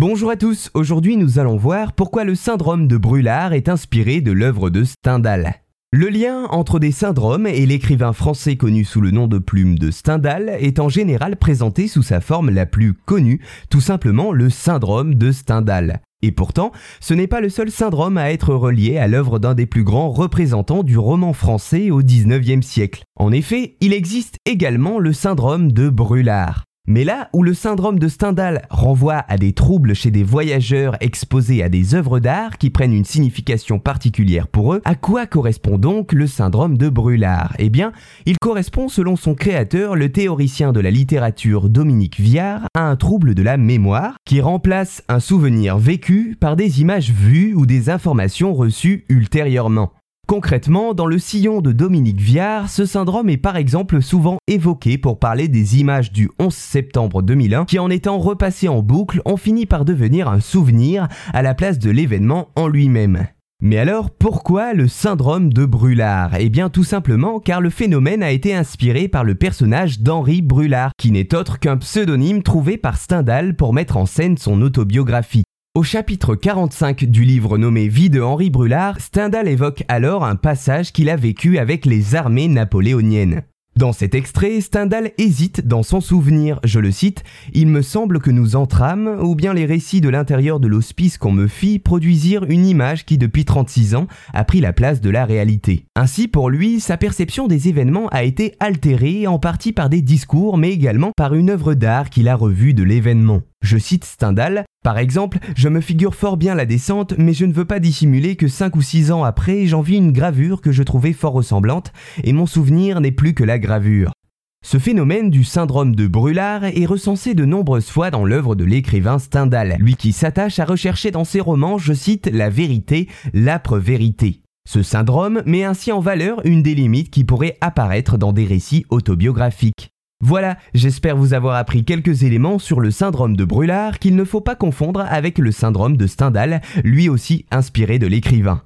Bonjour à tous, aujourd'hui nous allons voir pourquoi le syndrome de Brûlard est inspiré de l'œuvre de Stendhal. Le lien entre des syndromes et l'écrivain français connu sous le nom de plume de Stendhal est en général présenté sous sa forme la plus connue, tout simplement le syndrome de Stendhal. Et pourtant, ce n'est pas le seul syndrome à être relié à l'œuvre d'un des plus grands représentants du roman français au XIXe siècle. En effet, il existe également le syndrome de Brûlard. Mais là où le syndrome de Stendhal renvoie à des troubles chez des voyageurs exposés à des œuvres d'art qui prennent une signification particulière pour eux, à quoi correspond donc le syndrome de Brûlard Eh bien, il correspond selon son créateur, le théoricien de la littérature Dominique Viard, à un trouble de la mémoire qui remplace un souvenir vécu par des images vues ou des informations reçues ultérieurement. Concrètement, dans le sillon de Dominique Viard, ce syndrome est par exemple souvent évoqué pour parler des images du 11 septembre 2001 qui en étant repassées en boucle ont fini par devenir un souvenir à la place de l'événement en lui-même. Mais alors, pourquoi le syndrome de Brûlard Eh bien tout simplement car le phénomène a été inspiré par le personnage d'Henri Brûlard, qui n'est autre qu'un pseudonyme trouvé par Stendhal pour mettre en scène son autobiographie. Au chapitre 45 du livre nommé Vie de Henri Brulard, Stendhal évoque alors un passage qu'il a vécu avec les armées napoléoniennes. Dans cet extrait, Stendhal hésite dans son souvenir. Je le cite Il me semble que nous entrâmes, ou bien les récits de l'intérieur de l'hospice qu'on me fit produisirent une image qui, depuis 36 ans, a pris la place de la réalité. Ainsi, pour lui, sa perception des événements a été altérée en partie par des discours, mais également par une œuvre d'art qu'il a revue de l'événement. Je cite Stendhal, par exemple, je me figure fort bien la descente, mais je ne veux pas dissimuler que 5 ou 6 ans après, j'en vis une gravure que je trouvais fort ressemblante, et mon souvenir n'est plus que la gravure. Ce phénomène du syndrome de Brûlard est recensé de nombreuses fois dans l'œuvre de l'écrivain Stendhal, lui qui s'attache à rechercher dans ses romans, je cite, la vérité, l'âpre vérité. Ce syndrome met ainsi en valeur une des limites qui pourraient apparaître dans des récits autobiographiques. Voilà, j'espère vous avoir appris quelques éléments sur le syndrome de Brûlard qu'il ne faut pas confondre avec le syndrome de Stendhal, lui aussi inspiré de l'écrivain.